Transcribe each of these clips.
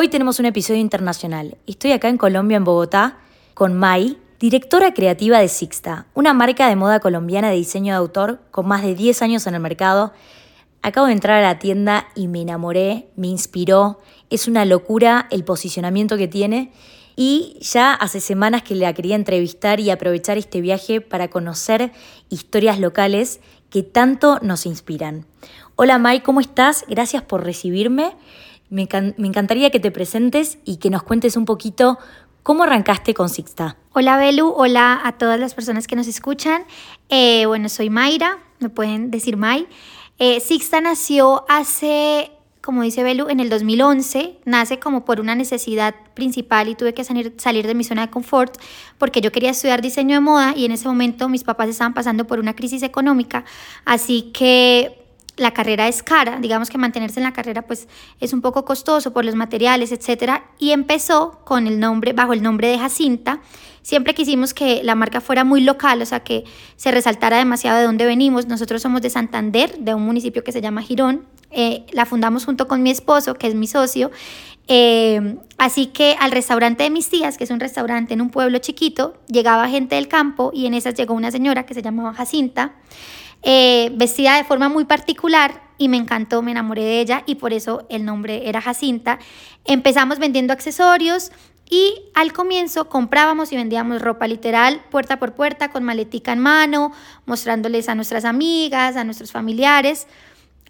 Hoy tenemos un episodio internacional. Estoy acá en Colombia, en Bogotá, con Mai, directora creativa de Sixta, una marca de moda colombiana de diseño de autor con más de 10 años en el mercado. Acabo de entrar a la tienda y me enamoré, me inspiró. Es una locura el posicionamiento que tiene y ya hace semanas que la quería entrevistar y aprovechar este viaje para conocer historias locales que tanto nos inspiran. Hola Mai, ¿cómo estás? Gracias por recibirme. Me, encantaría que te presentes y que nos cuentes un poquito cómo arrancaste con Sixta. Hola Belu, hola a todas las personas que nos escuchan. Eh, bueno, soy Mayra, me pueden decir May. Eh, Sixta nació hace, como dice Belu, en el 2011. Nace como por una necesidad principal y tuve que salir, salir de mi zona de confort porque yo quería estudiar diseño de moda y en ese momento mis papás estaban pasando por una crisis económica. Así que la carrera es cara, digamos que mantenerse en la carrera pues es un poco costoso por los materiales, etcétera, y empezó con el nombre bajo el nombre de Jacinta. Siempre quisimos que la marca fuera muy local, o sea, que se resaltara demasiado de dónde venimos. Nosotros somos de Santander, de un municipio que se llama Girón. Eh, la fundamos junto con mi esposo, que es mi socio. Eh, así que al restaurante de mis tías, que es un restaurante en un pueblo chiquito, llegaba gente del campo y en esas llegó una señora que se llamaba Jacinta. Eh, vestida de forma muy particular y me encantó, me enamoré de ella y por eso el nombre era Jacinta. Empezamos vendiendo accesorios y al comienzo comprábamos y vendíamos ropa literal puerta por puerta con maletica en mano, mostrándoles a nuestras amigas, a nuestros familiares.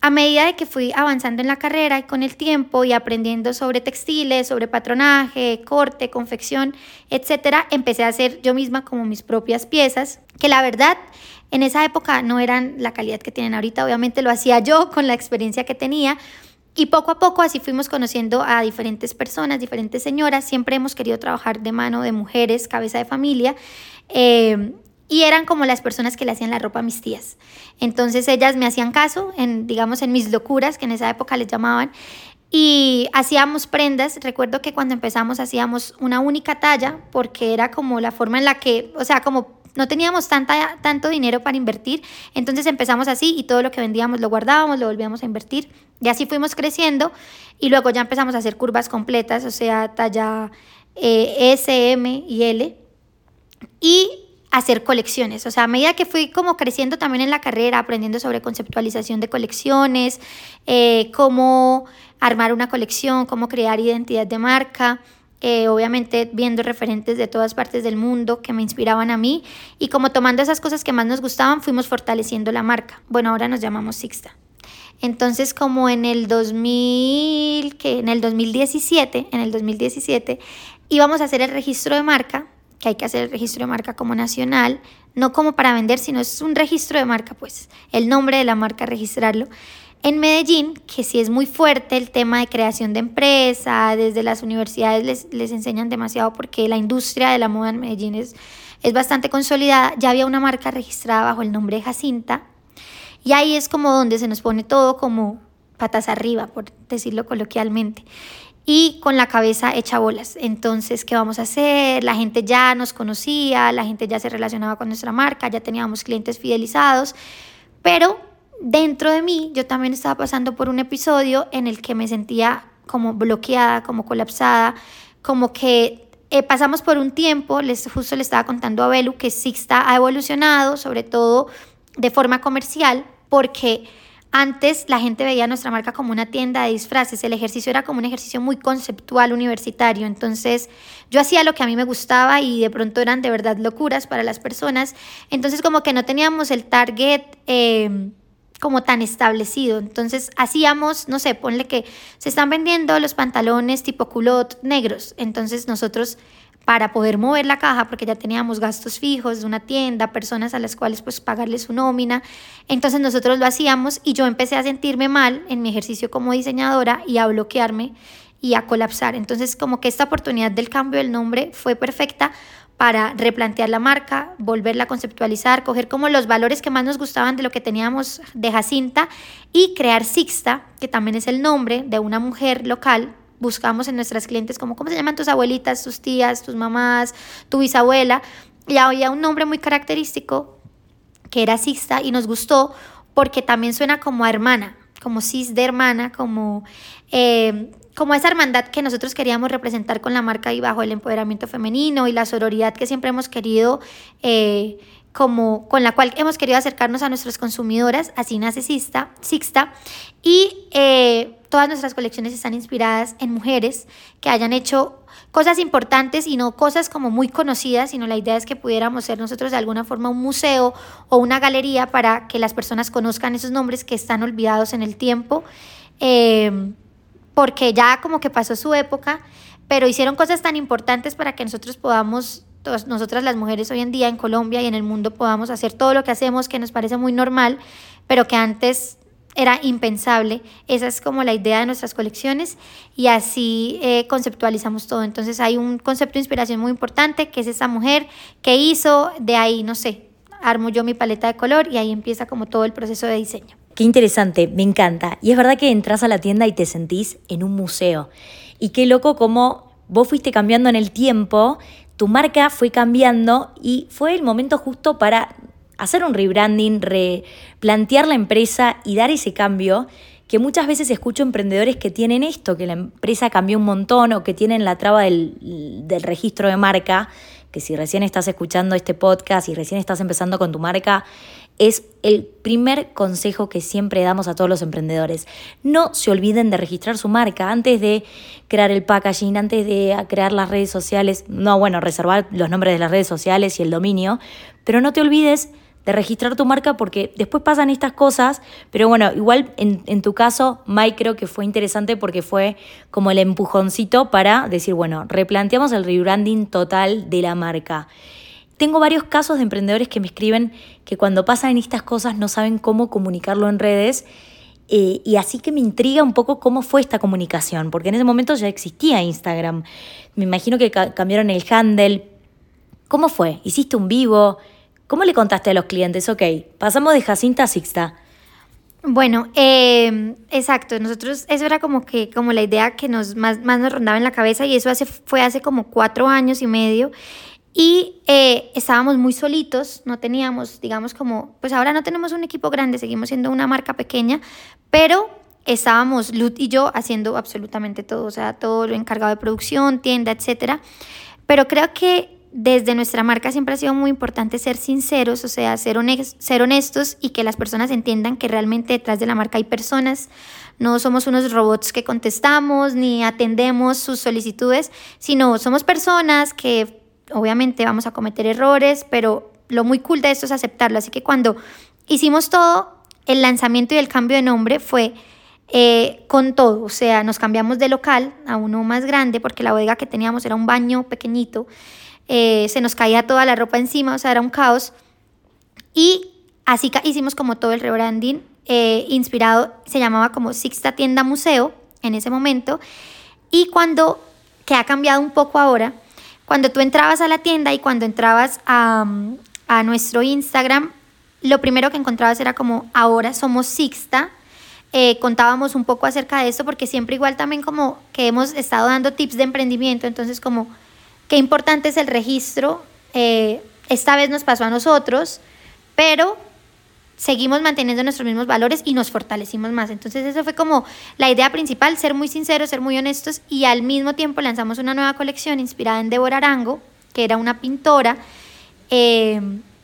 A medida de que fui avanzando en la carrera y con el tiempo y aprendiendo sobre textiles, sobre patronaje, corte, confección, etcétera, empecé a hacer yo misma como mis propias piezas, que la verdad en esa época no eran la calidad que tienen ahorita, obviamente lo hacía yo con la experiencia que tenía. Y poco a poco así fuimos conociendo a diferentes personas, diferentes señoras. Siempre hemos querido trabajar de mano de mujeres, cabeza de familia. Eh, y eran como las personas que le hacían la ropa a mis tías. Entonces ellas me hacían caso, en, digamos, en mis locuras, que en esa época les llamaban. Y hacíamos prendas. Recuerdo que cuando empezamos hacíamos una única talla, porque era como la forma en la que, o sea, como no teníamos tanta, tanto dinero para invertir, entonces empezamos así y todo lo que vendíamos lo guardábamos, lo volvíamos a invertir y así fuimos creciendo y luego ya empezamos a hacer curvas completas, o sea, talla eh, S, M y L y hacer colecciones. O sea, a medida que fui como creciendo también en la carrera, aprendiendo sobre conceptualización de colecciones, eh, cómo armar una colección, cómo crear identidad de marca, eh, obviamente viendo referentes de todas partes del mundo que me inspiraban a mí y como tomando esas cosas que más nos gustaban fuimos fortaleciendo la marca. Bueno, ahora nos llamamos Sixta. Entonces, como en el 2000, que en el 2017, en el 2017 íbamos a hacer el registro de marca, que hay que hacer el registro de marca como nacional, no como para vender, sino es un registro de marca, pues, el nombre de la marca registrarlo. En Medellín, que sí es muy fuerte el tema de creación de empresa, desde las universidades les, les enseñan demasiado porque la industria de la moda en Medellín es, es bastante consolidada, ya había una marca registrada bajo el nombre de Jacinta y ahí es como donde se nos pone todo como patas arriba, por decirlo coloquialmente y con la cabeza hecha bolas. Entonces, ¿qué vamos a hacer? La gente ya nos conocía, la gente ya se relacionaba con nuestra marca, ya teníamos clientes fidelizados, pero dentro de mí yo también estaba pasando por un episodio en el que me sentía como bloqueada, como colapsada, como que eh, pasamos por un tiempo, les, justo le estaba contando a Belu que Sixta ha evolucionado, sobre todo de forma comercial, porque antes la gente veía nuestra marca como una tienda de disfraces, el ejercicio era como un ejercicio muy conceptual, universitario, entonces yo hacía lo que a mí me gustaba y de pronto eran de verdad locuras para las personas, entonces como que no teníamos el target... Eh, como tan establecido. Entonces hacíamos, no sé, ponle que se están vendiendo los pantalones tipo culot negros. Entonces nosotros para poder mover la caja, porque ya teníamos gastos fijos de una tienda, personas a las cuales pues pagarles su nómina, entonces nosotros lo hacíamos y yo empecé a sentirme mal en mi ejercicio como diseñadora y a bloquearme y a colapsar. Entonces como que esta oportunidad del cambio del nombre fue perfecta para replantear la marca, volverla a conceptualizar, coger como los valores que más nos gustaban de lo que teníamos de Jacinta y crear Sixta, que también es el nombre de una mujer local. Buscamos en nuestras clientes como cómo se llaman tus abuelitas, tus tías, tus mamás, tu bisabuela. Y había un nombre muy característico que era Sixta y nos gustó porque también suena como a hermana, como cis de hermana, como... Eh, como esa hermandad que nosotros queríamos representar con la marca y bajo el empoderamiento femenino y la sororidad que siempre hemos querido, eh, como con la cual hemos querido acercarnos a nuestras consumidoras, así nace Sixta, y eh, todas nuestras colecciones están inspiradas en mujeres que hayan hecho cosas importantes y no cosas como muy conocidas, sino la idea es que pudiéramos ser nosotros de alguna forma un museo o una galería para que las personas conozcan esos nombres que están olvidados en el tiempo. Eh, porque ya como que pasó su época, pero hicieron cosas tan importantes para que nosotros podamos, nosotras las mujeres hoy en día en Colombia y en el mundo podamos hacer todo lo que hacemos que nos parece muy normal, pero que antes era impensable. Esa es como la idea de nuestras colecciones y así eh, conceptualizamos todo. Entonces hay un concepto de inspiración muy importante que es esa mujer que hizo, de ahí, no sé, armo yo mi paleta de color y ahí empieza como todo el proceso de diseño. Qué interesante, me encanta. Y es verdad que entras a la tienda y te sentís en un museo. Y qué loco como vos fuiste cambiando en el tiempo, tu marca fue cambiando y fue el momento justo para hacer un rebranding, replantear la empresa y dar ese cambio que muchas veces escucho emprendedores que tienen esto, que la empresa cambió un montón o que tienen la traba del, del registro de marca, que si recién estás escuchando este podcast y recién estás empezando con tu marca, es el primer consejo que siempre damos a todos los emprendedores. No se olviden de registrar su marca antes de crear el packaging, antes de crear las redes sociales. No, bueno, reservar los nombres de las redes sociales y el dominio, pero no te olvides de registrar tu marca porque después pasan estas cosas, pero bueno, igual en, tu caso, Mike creo que fue interesante porque fue como el empujoncito para decir, bueno, replanteamos el rebranding total de la marca. Tengo varios casos de emprendedores que me escriben que cuando pasan estas cosas no saben cómo comunicarlo en redes. Eh, y así que me intriga un poco cómo fue esta comunicación, porque en ese momento ya existía Instagram. Me imagino que cambiaron el handle. ¿Cómo fue? ¿Hiciste un vivo? ¿Cómo le contaste a los clientes? Ok, pasamos de Jacinta a Sixta. Bueno, eh, exacto. Nosotros, eso era como que, como la idea que nos más, más nos rondaba en la cabeza y eso hace, fue hace como cuatro años y medio. Y eh, estábamos muy solitos, no teníamos, digamos, como, pues ahora no tenemos un equipo grande, seguimos siendo una marca pequeña, pero estábamos Lut y yo haciendo absolutamente todo, o sea, todo lo encargado de producción, tienda, etcétera. Pero creo que desde nuestra marca siempre ha sido muy importante ser sinceros, o sea, ser, ser honestos y que las personas entiendan que realmente detrás de la marca hay personas. No somos unos robots que contestamos ni atendemos sus solicitudes, sino somos personas que obviamente vamos a cometer errores, pero lo muy cool de esto es aceptarlo. Así que cuando hicimos todo, el lanzamiento y el cambio de nombre fue eh, con todo, o sea, nos cambiamos de local a uno más grande porque la bodega que teníamos era un baño pequeñito, eh, se nos caía toda la ropa encima, o sea, era un caos. Y así hicimos como todo el rebranding, eh, inspirado, se llamaba como Sixta Tienda Museo en ese momento. Y cuando, que ha cambiado un poco ahora, cuando tú entrabas a la tienda y cuando entrabas a, nuestro Instagram, lo primero que encontrabas era como ahora somos Sixta. Eh, contábamos un poco acerca de esto porque siempre igual también como que hemos estado dando tips de emprendimiento, entonces como qué importante es el registro. Eh, esta vez nos pasó a nosotros, pero seguimos manteniendo nuestros mismos valores y nos fortalecimos más. Entonces eso fue como la idea principal, ser muy sinceros, ser muy honestos y al mismo tiempo lanzamos una nueva colección inspirada en Débora Arango, que era una pintora eh,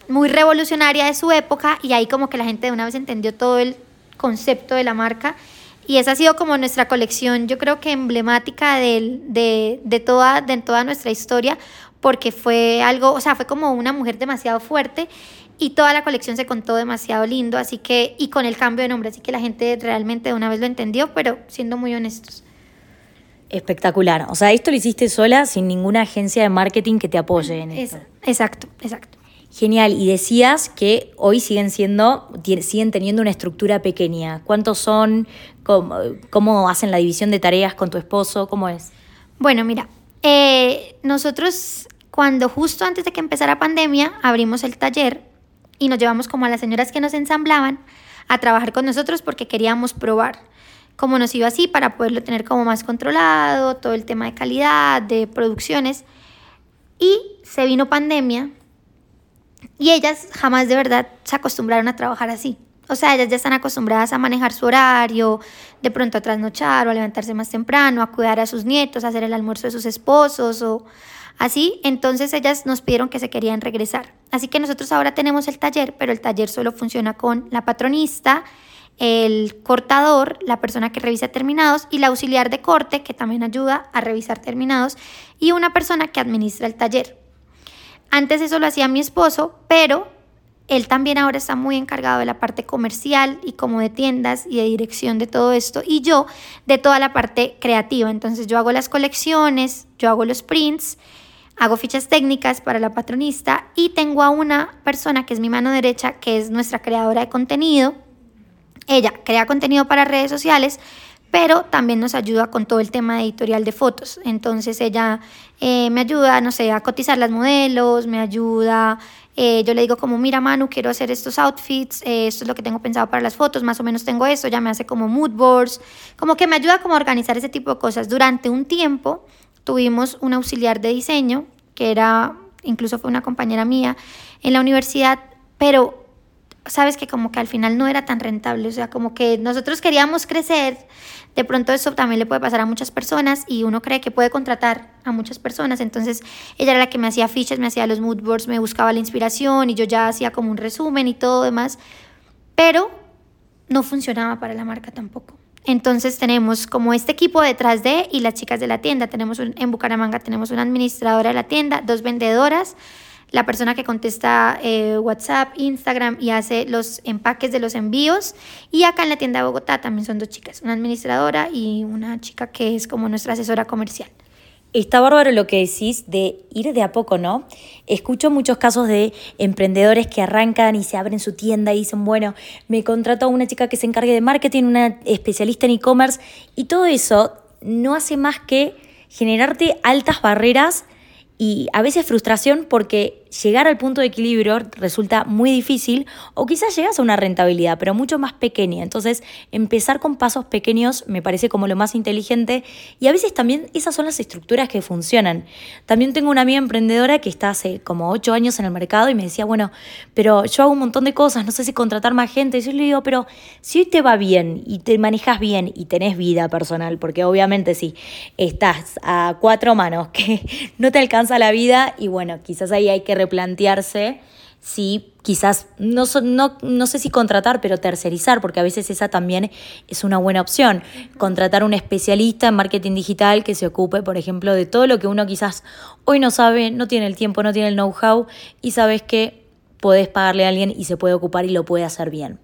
muy revolucionaria de su época y ahí como que la gente de una vez entendió todo el concepto de la marca. Y esa ha sido como nuestra colección, yo creo que emblemática de, de, de, toda, de toda nuestra historia, porque fue algo, o sea, fue como una mujer demasiado fuerte y toda la colección se contó demasiado lindo, así que, y con el cambio de nombre, así que la gente realmente de una vez lo entendió, pero siendo muy honestos. Espectacular. O sea, esto lo hiciste sola sin ninguna agencia de marketing que te apoye en esto. Exacto, exacto. Genial. Y decías que hoy siguen siendo, siguen teniendo una estructura pequeña. ¿Cuántos son? ¿Cómo, cómo hacen la división de tareas con tu esposo? ¿Cómo es? Bueno, mira, eh, nosotros cuando justo antes de que empezara pandemia abrimos el taller y nos llevamos como a las señoras que nos ensamblaban a trabajar con nosotros porque queríamos probar cómo nos iba así para poderlo tener como más controlado, todo el tema de calidad, de producciones. Y se vino pandemia y ellas jamás de verdad se acostumbraron a trabajar así. O sea, ellas ya están acostumbradas a manejar su horario, de pronto a trasnochar o a levantarse más temprano, a cuidar a sus nietos, a hacer el almuerzo de sus esposos o así. Entonces ellas nos pidieron que se querían regresar. Así que nosotros ahora tenemos el taller, pero el taller solo funciona con la patronista, el cortador, la persona que revisa terminados y la auxiliar de corte, que también ayuda a revisar terminados, y una persona que administra el taller. Antes eso lo hacía mi esposo, pero él también ahora está muy encargado de la parte comercial y como de tiendas y de dirección de todo esto y yo de toda la parte creativa. Entonces yo hago las colecciones, yo hago los prints, hago fichas técnicas para la patronista y tengo a una persona que es mi mano derecha, que es nuestra creadora de contenido. Ella crea contenido para redes sociales, pero también nos ayuda con todo el tema de editorial de fotos. Entonces ella eh, me ayuda, no sé, a cotizar las modelos, me ayuda eh, yo le digo como, mira Manu, quiero hacer estos outfits, eh, esto es lo que tengo pensado para las fotos, más o menos tengo eso, ya me hace como mood boards, como que me ayuda como a organizar ese tipo de cosas. Durante un tiempo tuvimos un auxiliar de diseño, que era, incluso fue una compañera mía en la universidad, pero sabes que como que al final no era tan rentable, o sea, como que nosotros queríamos crecer, de pronto eso también le puede pasar a muchas personas y uno cree que puede contratar a muchas personas, entonces ella era la que me hacía fichas, me hacía los mood boards, me buscaba la inspiración y yo ya hacía como un resumen y todo demás, pero no funcionaba para la marca tampoco. Entonces tenemos como este equipo detrás de y las chicas de la tienda, tenemos en Bucaramanga tenemos una administradora de la tienda, dos vendedoras, la persona que contesta eh, WhatsApp, Instagram y hace los empaques de los envíos. Y acá en la tienda de Bogotá también son dos chicas, una administradora y una chica que es como nuestra asesora comercial. Está bárbaro lo que decís de ir de a poco, ¿no? Escucho muchos casos de emprendedores que arrancan y se abren su tienda y dicen, bueno, me contrato a una chica que se encargue de marketing, una especialista en e-commerce, y todo eso no hace más que generarte altas barreras y a veces frustración porque llegar al punto de equilibrio resulta muy difícil o quizás llegas a una rentabilidad, pero mucho más pequeña. Entonces, empezar con pasos pequeños me parece como lo más inteligente y a veces también esas son las estructuras que funcionan. También tengo una amiga emprendedora que está hace como ocho años en el mercado y me decía, bueno, pero yo hago un montón de cosas, no sé si contratar más gente. Y yo le digo, pero si hoy te va bien y te manejas bien y tenés vida personal, porque obviamente si estás a cuatro manos que no te alcanza la vida y bueno, quizás ahí hay que replantearse si quizás, no, no, no sé si contratar, pero tercerizar, porque a veces esa también es una buena opción. Contratar un especialista en marketing digital que se ocupe, por ejemplo, de todo lo que uno quizás hoy no sabe, no tiene el tiempo, no tiene el know-how y sabes que podés pagarle a alguien y se puede ocupar y lo puede hacer bien.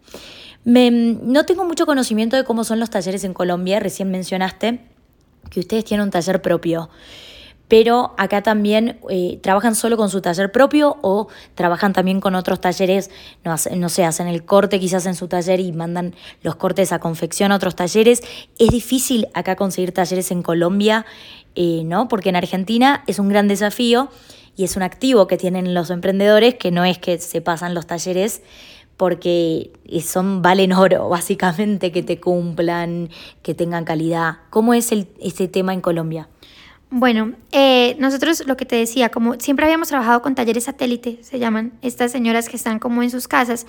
no tengo mucho conocimiento de cómo son los talleres en Colombia, recién mencionaste que ustedes tienen un taller propio pero acá también eh, trabajan solo con su taller propio o trabajan también con otros talleres, no, no sé, hacen el corte quizás en su taller y mandan los cortes a confección a otros talleres. Es difícil acá conseguir talleres en Colombia, eh, ¿no? Porque en Argentina es un gran desafío y es un activo que tienen los emprendedores, que no es que se pasan los talleres porque son valen oro, básicamente, que te cumplan, que tengan calidad. ¿Cómo es el, este tema en Colombia? Bueno, eh, nosotros lo que te decía, como siempre habíamos trabajado con talleres satélite, se llaman estas señoras que están como en sus casas,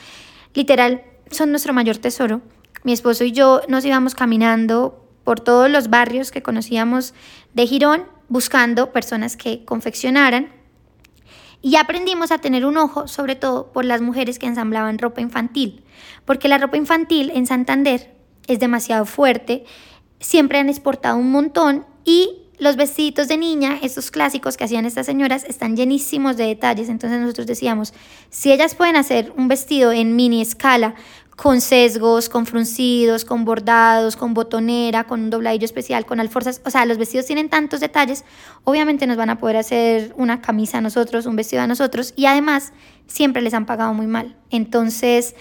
literal, son nuestro mayor tesoro. Mi esposo y yo nos íbamos caminando por todos los barrios que conocíamos de Girón, buscando personas que confeccionaran. Y aprendimos a tener un ojo, sobre todo por las mujeres que ensamblaban ropa infantil, porque la ropa infantil en Santander es demasiado fuerte, siempre han exportado un montón y los vestiditos de niña, estos clásicos que hacían estas señoras, están llenísimos de detalles. Entonces nosotros decíamos, si ellas pueden hacer un vestido en mini escala, con sesgos, con fruncidos, con bordados, con botonera, con un dobladillo especial, con alforzas, o sea, los vestidos tienen tantos detalles, obviamente nos van a poder hacer una camisa a nosotros, un vestido a nosotros, y además siempre les han pagado muy mal. Entonces,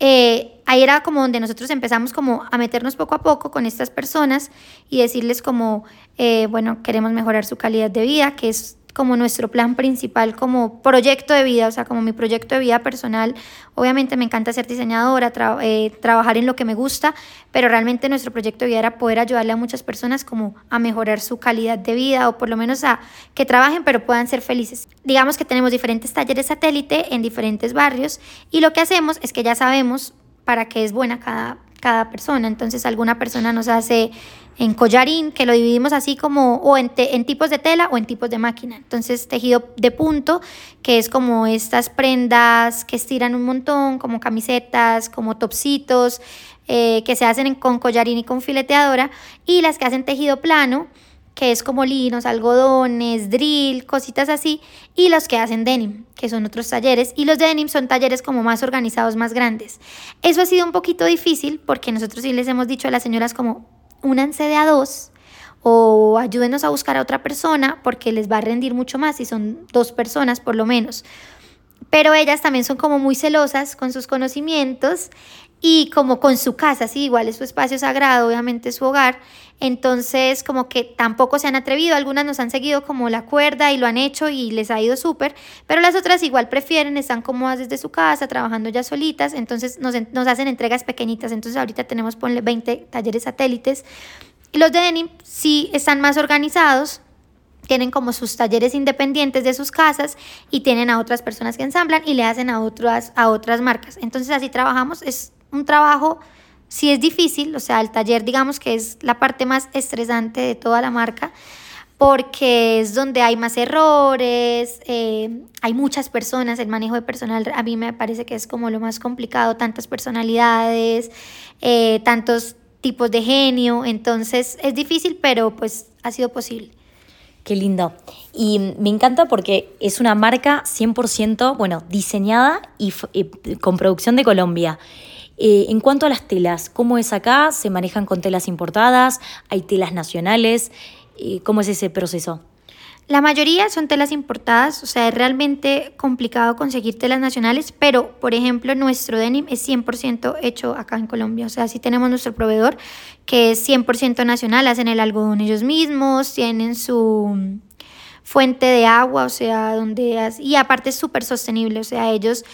eh, ahí era como donde nosotros empezamos como a meternos poco a poco con estas personas y decirles como, eh, bueno, queremos mejorar su calidad de vida, que es como nuestro plan principal, como proyecto de vida, o sea, como mi proyecto de vida personal. Obviamente me encanta ser diseñadora, eh, trabajar en lo que me gusta, pero realmente nuestro proyecto de vida era poder ayudarle a muchas personas como a mejorar su calidad de vida o por lo menos a que trabajen pero puedan ser felices. Digamos que tenemos diferentes talleres satélite en diferentes barrios y lo que hacemos es que ya sabemos para qué es buena cada, cada persona. Entonces alguna persona nos hace en collarín, que lo dividimos así como o en, en, tipos de tela o en tipos de máquina. Entonces tejido de punto, que es como estas prendas que estiran un montón, como camisetas, como topsitos, eh, que se hacen con collarín y con fileteadora, y las que hacen tejido plano, que es como linos, algodones, drill, cositas así, y los que hacen denim, que son otros talleres, y los de denim son talleres como más organizados, más grandes. Eso ha sido un poquito difícil porque nosotros sí les hemos dicho a las señoras como, únanse de a dos o ayúdenos a buscar a otra persona porque les va a rendir mucho más si son dos personas por lo menos. Pero ellas también son como muy celosas con sus conocimientos y como con su casa, sí, igual es su espacio sagrado, obviamente su hogar, entonces como que tampoco se han atrevido, algunas nos han seguido como la cuerda y lo han hecho y les ha ido súper, pero las otras igual prefieren, están cómodas desde su casa, trabajando ya solitas, entonces nos, nos hacen entregas pequeñitas, entonces ahorita tenemos, ponle 20 talleres satélites, y los de denim sí están más organizados, tienen como sus talleres independientes de sus casas y tienen a otras personas que ensamblan y le hacen a otras, a otras marcas. Entonces así trabajamos, es un trabajo, si es difícil, o sea, el taller digamos que es la parte más estresante de toda la marca, porque es donde hay más errores, eh, hay muchas personas, el manejo de personal a mí me parece que es como lo más complicado, tantas personalidades, eh, tantos tipos de genio, entonces es difícil, pero pues ha sido posible. Qué lindo. Y me encanta porque es una marca 100%, bueno, diseñada y, y con producción de Colombia. Eh, en cuanto a las telas, ¿cómo es acá? ¿Se manejan con telas importadas? ¿Hay telas nacionales? Eh, ¿Cómo es ese proceso? La mayoría son telas importadas, o sea, es realmente complicado conseguir telas nacionales, pero por ejemplo nuestro denim es 100% hecho acá en Colombia, o sea, sí tenemos nuestro proveedor que es 100% nacional, hacen el algodón ellos mismos, tienen su fuente de agua, o sea, donde... Y aparte es súper sostenible, o sea, ellos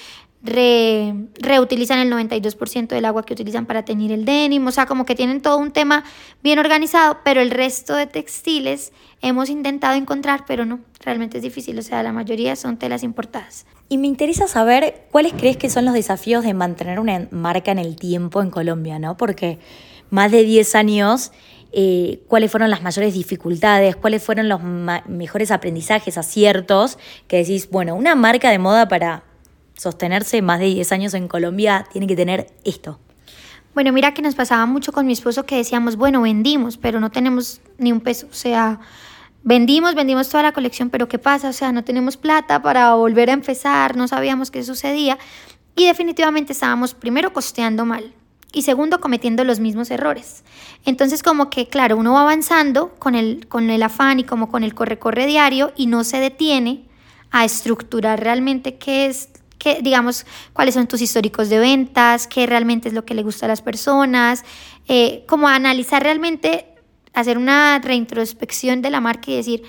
reutilizan el 92% del agua que utilizan para teñir el denim, o sea, como que tienen todo un tema bien organizado, pero el resto de textiles hemos intentado encontrar, pero no, realmente es difícil, o sea, la mayoría son telas importadas. Y me interesa saber cuáles crees que son los desafíos de mantener una marca en el tiempo en Colombia, ¿no? Porque más de 10 años eh, cuáles fueron las mayores dificultades, cuáles fueron los mejores aprendizajes, aciertos, que decís, bueno, una marca de moda para sostenerse más de 10 años en Colombia tiene que tener esto. Bueno, mira que nos pasaba mucho con mi esposo que decíamos, bueno, vendimos, pero no tenemos ni un peso. O sea, vendimos, vendimos toda la colección, pero ¿qué pasa? O sea, no tenemos plata para volver a empezar, no sabíamos qué sucedía. Y definitivamente estábamos primero costeando mal y segundo cometiendo los mismos errores. Entonces como que, claro, uno va avanzando con el, con el afán y como con el corre-corre diario y no se detiene a estructurar realmente qué es digamos, cuáles son tus históricos de ventas, qué realmente es lo que le gusta a las personas, eh, como analizar realmente, hacer una reintrospección de la marca y decir,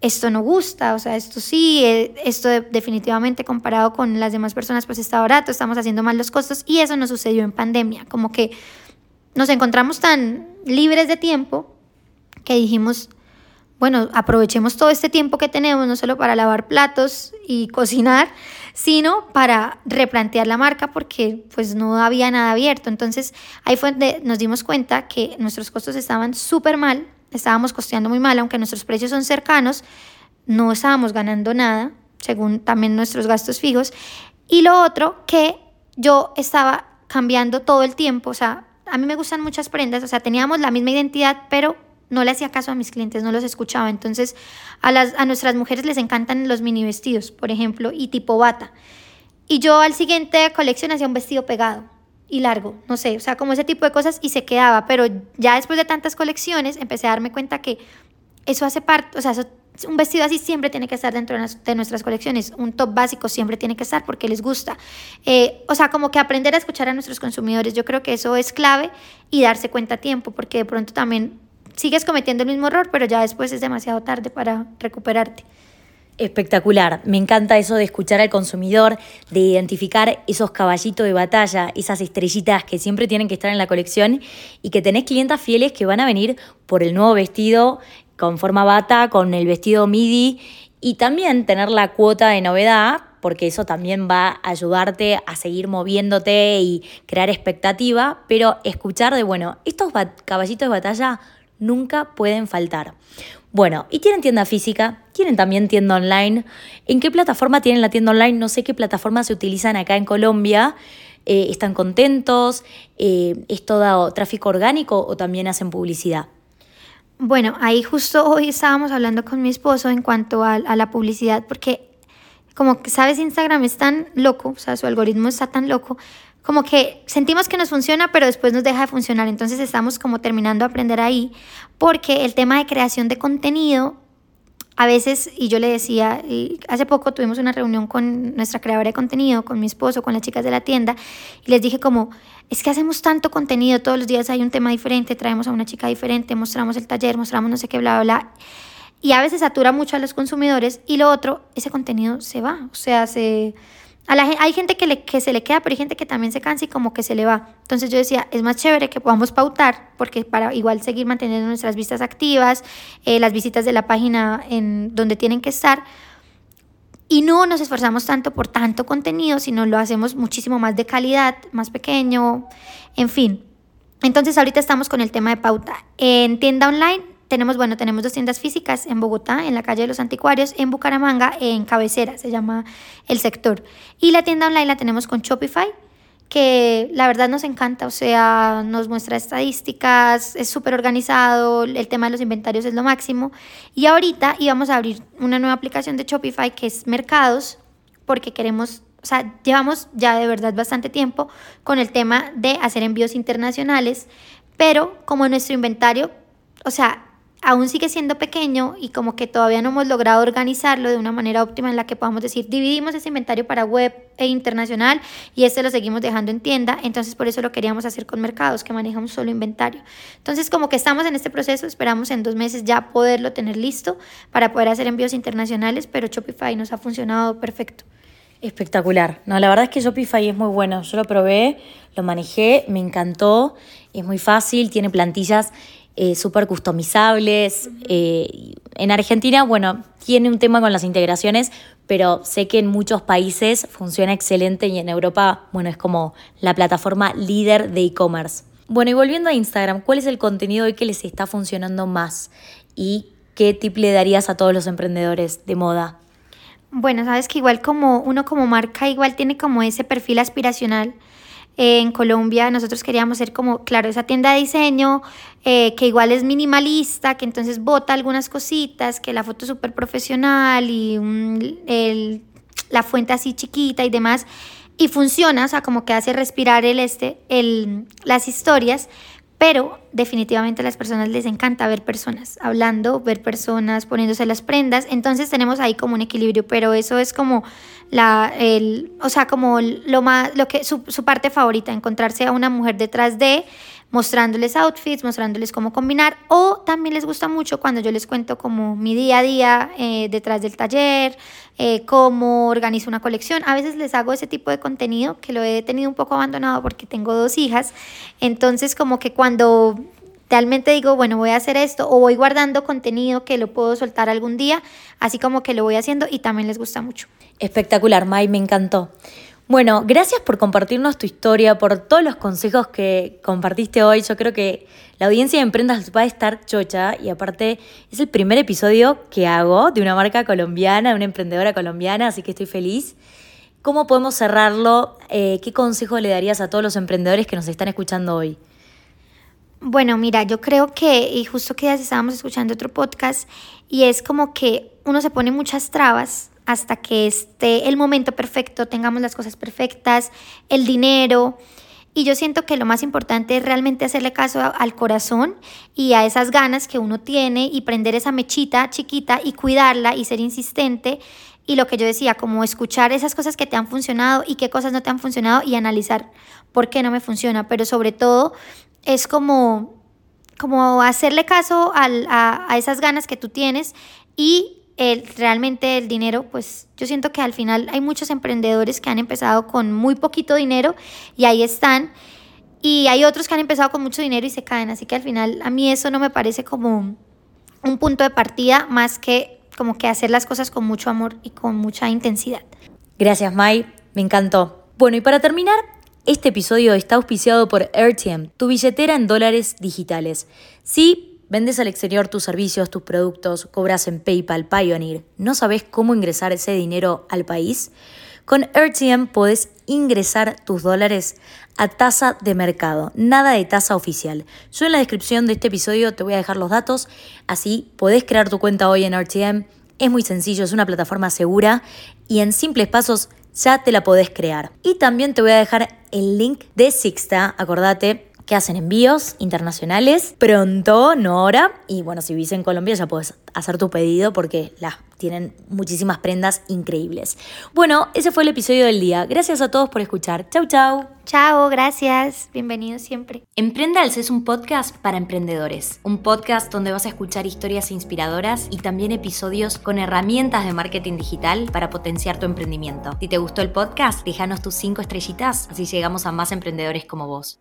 esto no gusta, o sea, esto sí, eh, esto definitivamente comparado con las demás personas pues está barato, estamos haciendo mal los costos y eso nos sucedió en pandemia, como que nos encontramos tan libres de tiempo que dijimos, bueno, aprovechemos todo este tiempo que tenemos, no solo para lavar platos y cocinar, sino para replantear la marca porque pues no había nada abierto. Entonces ahí fue donde nos dimos cuenta que nuestros costos estaban súper mal, estábamos costeando muy mal, aunque nuestros precios son cercanos, no estábamos ganando nada, según también nuestros gastos fijos. Y lo otro, que yo estaba cambiando todo el tiempo, o sea, a mí me gustan muchas prendas, o sea, teníamos la misma identidad, pero no le hacía caso a mis clientes, no los escuchaba. Entonces, a, las, a nuestras mujeres les encantan los mini vestidos, por ejemplo, y tipo bata. Y yo al siguiente colección hacía un vestido pegado y largo, no sé, o sea, como ese tipo de cosas y se quedaba. Pero ya después de tantas colecciones empecé a darme cuenta que eso hace parte, o sea, un vestido así siempre tiene que estar dentro de nuestras colecciones. Un top básico siempre tiene que estar porque les gusta. Eh, o sea, como que aprender a escuchar a nuestros consumidores, yo creo que eso es clave y darse cuenta a tiempo, porque de pronto también sigues cometiendo el mismo error, pero ya después es demasiado tarde para recuperarte. Espectacular, me encanta eso de escuchar al consumidor, de identificar esos caballitos de batalla, esas estrellitas que siempre tienen que estar en la colección y que tenés clientas fieles que van a venir por el nuevo vestido con forma bata, con el vestido midi y también tener la cuota de novedad porque eso también va a ayudarte a seguir moviéndote y crear expectativa, pero escuchar de, bueno, estos caballitos de batalla nunca pueden faltar. Bueno, y tienen tienda física, tienen también tienda online. ¿En qué plataforma tienen la tienda online? No sé qué plataformas se utilizan acá en Colombia. Eh, ¿Están contentos? Eh, ¿Es todo tráfico orgánico o también hacen publicidad? Bueno, ahí justo hoy estábamos hablando con mi esposo en cuanto a, a la publicidad, porque como sabes, Instagram es tan loco, o sea, su algoritmo está tan loco, como que sentimos que nos funciona, pero después nos deja de funcionar. Entonces estamos como terminando a aprender ahí, porque el tema de creación de contenido, a veces, y yo le decía, hace poco tuvimos una reunión con nuestra creadora de contenido, con mi esposo, con las chicas de la tienda, y les dije como, es que hacemos tanto contenido, todos los días hay un tema diferente, traemos a una chica diferente, mostramos el taller, mostramos no sé qué, bla, bla, bla. Y a veces satura mucho a los consumidores y lo otro, ese contenido se va, o sea, se a la, hay gente que, le, que se le queda, pero hay gente que también se cansa y como que se le va. Entonces yo decía, es más chévere que podamos pautar, porque para igual seguir manteniendo nuestras vistas activas, eh, las visitas de la página en donde tienen que estar. Y no nos esforzamos tanto por tanto contenido, sino lo hacemos muchísimo más de calidad, más pequeño, en fin. Entonces ahorita estamos con el tema de pauta. En tienda online tenemos, bueno, tenemos dos tiendas físicas en Bogotá, en la calle de los Anticuarios, en Bucaramanga, en Cabecera, se llama el sector. Y la tienda online la tenemos con Shopify, que la verdad nos encanta, o sea, nos muestra estadísticas, es súper organizado, el tema de los inventarios es lo máximo. Y ahorita íbamos a abrir una nueva aplicación de Shopify que es Mercados, porque queremos, o sea, llevamos ya de verdad bastante tiempo con el tema de hacer envíos internacionales, pero como nuestro inventario, o sea, aún sigue siendo pequeño y como que todavía no hemos logrado organizarlo de una manera óptima en la que podamos decir, dividimos ese inventario para web e internacional y este lo seguimos dejando en tienda, entonces por eso lo queríamos hacer con mercados que maneja solo inventario. Entonces como que estamos en este proceso, esperamos en dos meses ya poderlo tener listo para poder hacer envíos internacionales, pero Shopify nos ha funcionado perfecto. Espectacular. No, la verdad es que Shopify es muy bueno. Yo lo probé, lo manejé, me encantó, es muy fácil, tiene plantillas eh, súper customizables. Eh, en Argentina, bueno, tiene un tema con las integraciones, pero sé que en muchos países funciona excelente y en Europa, bueno, es como la plataforma líder de e-commerce. Bueno, y volviendo a Instagram, ¿cuál es el contenido hoy que les está funcionando más? ¿Y qué tip le darías a todos los emprendedores de moda? Bueno, sabes que igual como uno como marca, igual tiene como ese perfil aspiracional en Colombia nosotros queríamos ser como, claro, esa tienda de diseño eh, que igual es minimalista, que entonces bota algunas cositas, que la foto es súper profesional y el, la fuente así chiquita y demás. Y funciona, o sea, como que hace respirar el este, el, las historias, pero definitivamente a las personas les encanta ver personas hablando, ver personas poniéndose las prendas. Entonces tenemos ahí como un equilibrio, pero eso es como la, el, o sea, como lo más, lo que, su, su parte favorita, encontrarse a una mujer detrás de mostrándoles outfits, mostrándoles cómo combinar o también les gusta mucho cuando yo les cuento como mi día a día eh, detrás del taller, eh, cómo organizo una colección. A veces les hago ese tipo de contenido que lo he tenido un poco abandonado porque tengo dos hijas. Entonces como que cuando realmente digo, bueno, voy a hacer esto o voy guardando contenido que lo puedo soltar algún día, así como que lo voy haciendo y también les gusta mucho. Espectacular, Mai, me encantó. Bueno, gracias por compartirnos tu historia, por todos los consejos que compartiste hoy. Yo creo que la audiencia de Emprendas va a estar chocha y aparte es el primer episodio que hago de una marca colombiana, de una emprendedora colombiana, así que estoy feliz. ¿Cómo podemos cerrarlo? Eh, ¿Qué consejo le darías a todos los emprendedores que nos están escuchando hoy? Bueno, mira, yo creo que, y justo que ya estábamos escuchando otro podcast, y es como que uno se pone muchas trabas hasta que esté el momento perfecto, tengamos las cosas perfectas, el dinero. Y yo siento que lo más importante es realmente hacerle caso al corazón y a esas ganas que uno tiene y prender esa mechita chiquita y cuidarla y ser insistente. Y lo que yo decía, como escuchar esas cosas que te han funcionado y qué cosas no te han funcionado y analizar por qué no me funciona. Pero sobre todo es como, como hacerle caso a, a esas ganas que tú tienes y el, realmente el dinero, pues yo siento que al final hay muchos emprendedores que han empezado con muy poquito dinero y ahí están. Y hay otros que han empezado con mucho dinero y se caen. Así que al final a mí eso no me parece como un punto de partida más que como que hacer las cosas con mucho amor y con mucha intensidad. Gracias, Mai. Me encantó. Bueno, y para terminar, este episodio está auspiciado por AirTM, tu billetera en dólares digitales. Si vendes al exterior tus servicios, tus productos, cobras en PayPal, Pioneer, ¿no sabes cómo ingresar ese dinero al país? Con RTM podés ingresar tus dólares a tasa de mercado, nada de tasa oficial. Yo en la descripción de este episodio te voy a dejar los datos, así podés crear tu cuenta hoy en RTM. Es muy sencillo, es una plataforma segura y en simples pasos ya te la podés crear. Y también te voy a dejar el link de Sixta, acordate que hacen envíos internacionales pronto, no ahora. Y bueno, si vivís en Colombia ya puedes hacer tu pedido porque las tienen muchísimas prendas increíbles. Bueno, ese fue el episodio del día. Gracias a todos por escuchar. Chau, chau. Chao, gracias. Bienvenidos siempre. Emprendals es un podcast para emprendedores. Un podcast donde vas a escuchar historias inspiradoras y también episodios con herramientas de marketing digital para potenciar tu emprendimiento. Si te gustó el podcast, déjanos tus cinco estrellitas, así llegamos a más emprendedores como vos.